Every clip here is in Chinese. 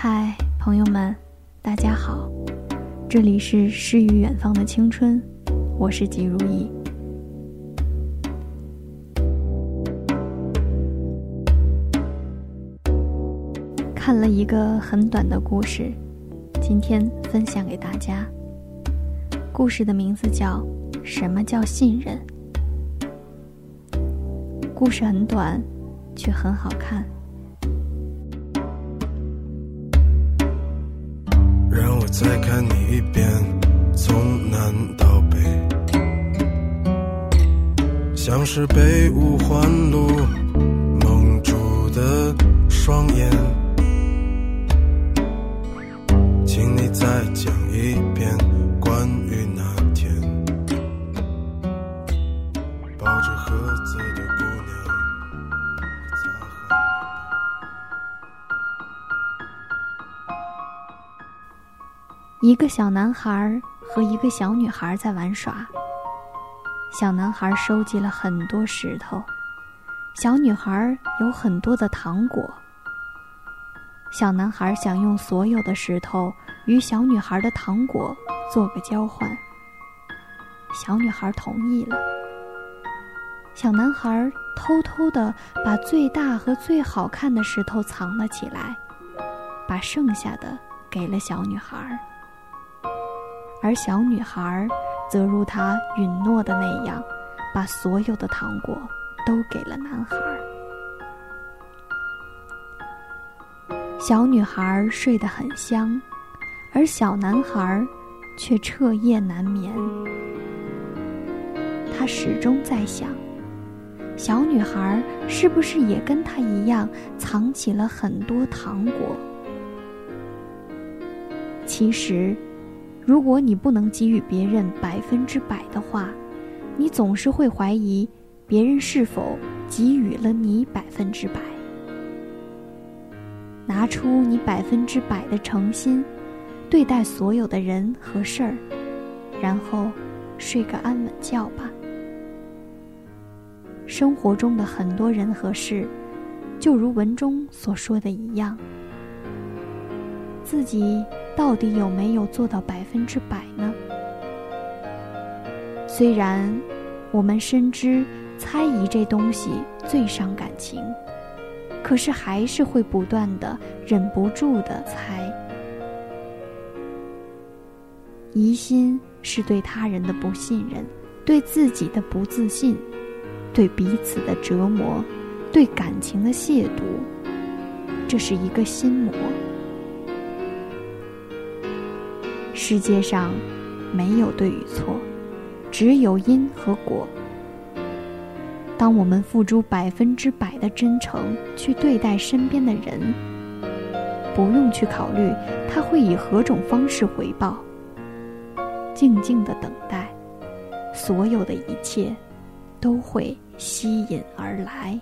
嗨，朋友们，大家好，这里是诗与远方的青春，我是吉如意。看了一个很短的故事，今天分享给大家。故事的名字叫《什么叫信任》。故事很短，却很好看。再看你一遍，从南到北，像是被五环路蒙住的双眼，请你再讲一遍关于那天。抱着盒一个小男孩和一个小女孩在玩耍。小男孩收集了很多石头，小女孩有很多的糖果。小男孩想用所有的石头与小女孩的糖果做个交换。小女孩同意了。小男孩偷偷的把最大和最好看的石头藏了起来，把剩下的给了小女孩。而小女孩则如她允诺的那样，把所有的糖果都给了男孩。小女孩睡得很香，而小男孩却彻夜难眠。他始终在想，小女孩是不是也跟他一样藏起了很多糖果？其实。如果你不能给予别人百分之百的话，你总是会怀疑别人是否给予了你百分之百。拿出你百分之百的诚心，对待所有的人和事儿，然后睡个安稳觉吧。生活中的很多人和事，就如文中所说的一样。自己到底有没有做到百分之百呢？虽然我们深知猜疑这东西最伤感情，可是还是会不断的忍不住的猜。疑心是对他人的不信任，对自己的不自信，对彼此的折磨，对感情的亵渎，这是一个心魔。世界上没有对与错，只有因和果。当我们付出百分之百的真诚去对待身边的人，不用去考虑他会以何种方式回报，静静的等待，所有的一切都会吸引而来。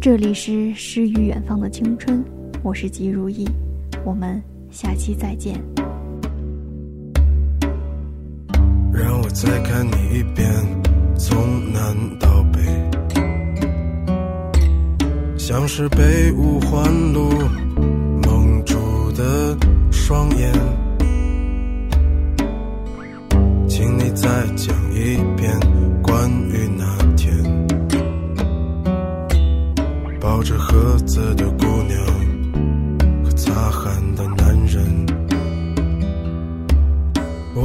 这里是诗与远方的青春，我是吉如意，我们下期再见。让我再看你一遍，从南到北，像是被五环路蒙住的双眼，